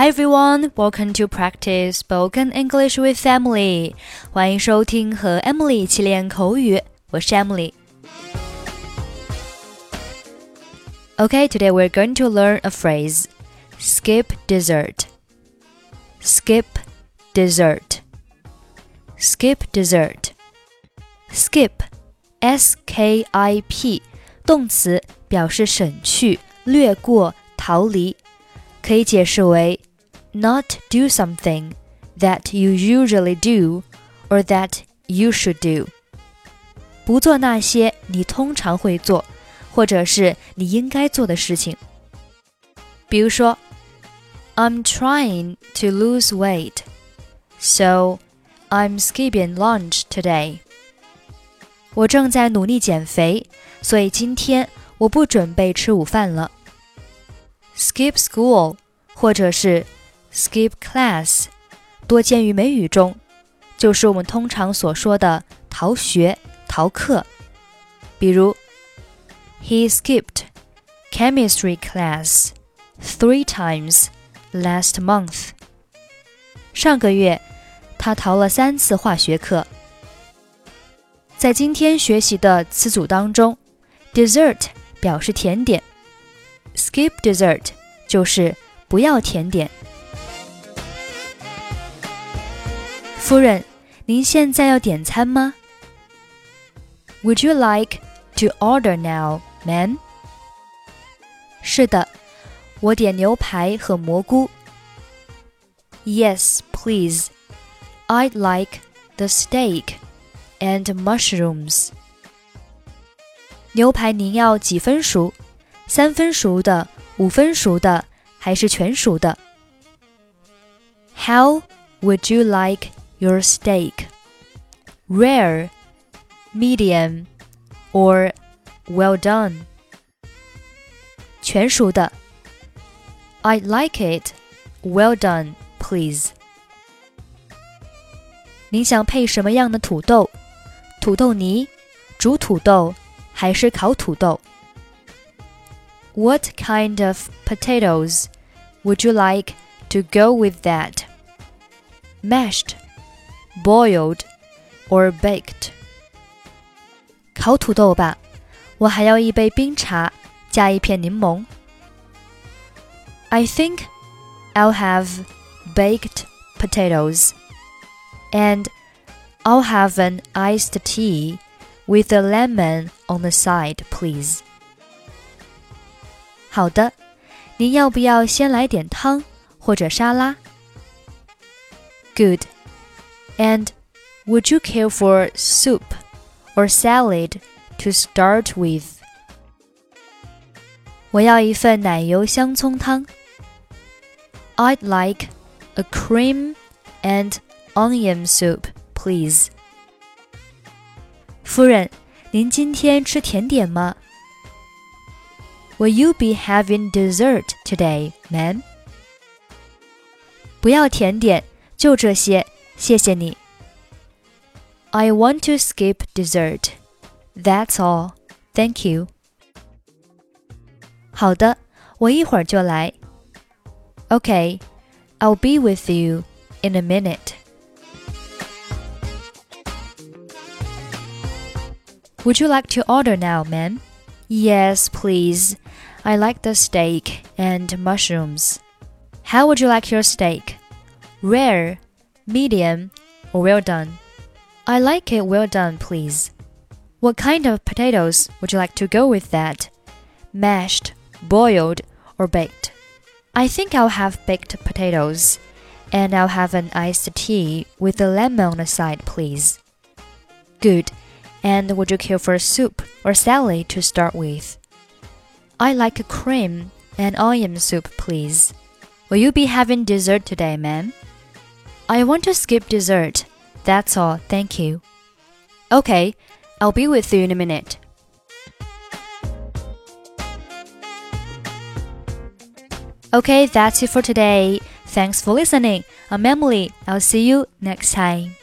Hi everyone, welcome to practice spoken English with Emily. 欢迎收听和 Emily 一起练口语，我是 Emily。Okay, today we're going to learn a phrase. Skip dessert. Skip dessert. Skip dessert. Skip, S-K-I-P，动词，表示省去、略过、逃离。可以解释为 not do something that you usually do or that you should do，不做那些你通常会做或者是你应该做的事情。比如说，I'm trying to lose weight, so I'm skipping lunch today。我正在努力减肥，所以今天我不准备吃午饭了。skip school 或者是 skip class，多见于美语中，就是我们通常所说的逃学、逃课。比如，He skipped chemistry class three times last month。上个月，他逃了三次化学课。在今天学习的词组当中，dessert 表示甜点。Skip dessert 就是不要甜点。夫人，您现在要点餐吗？Would you like to order now, ma'am？是的，我点牛排和蘑菇。Yes, please. I'd like the steak and mushrooms. 牛排您要几分熟？三分熟的、五分熟的，还是全熟的？How would you like your steak? Rare, medium, or well done? 全熟的。I'd like it well done, please. 您想配什么样的土豆？土豆泥、煮土豆还是烤土豆？what kind of potatoes would you like to go with that? Mashed, boiled, or baked? 烤土豆吧，我还要一杯冰茶，加一片柠檬。I think I'll have baked potatoes, and I'll have an iced tea with a lemon on the side, please. 好的，您要不要先来点汤或者沙拉？Good. And would you care for soup or salad to start with? 我要一份奶油香葱汤。I'd like a cream and onion soup, please. 夫人，您今天吃甜点吗？Will you be having dessert today, ma'am? 不要甜点，就这些， 谢谢你。I want to skip dessert. That's all. Thank you. 好的，我一会儿就来。Okay, I'll be with you in a minute. Would you like to order now, ma'am? Yes, please. I like the steak and mushrooms. How would you like your steak? Rare, medium, or well done? I like it well done, please. What kind of potatoes would you like to go with that? Mashed, boiled, or baked? I think I'll have baked potatoes. And I'll have an iced tea with a lemon on the side, please. Good. And would you care for a soup or salad to start with? I like a cream and onion soup, please. Will you be having dessert today, ma'am? I want to skip dessert. That's all, thank you. Okay, I'll be with you in a minute. Okay, that's it for today. Thanks for listening. I'm Emily. I'll see you next time.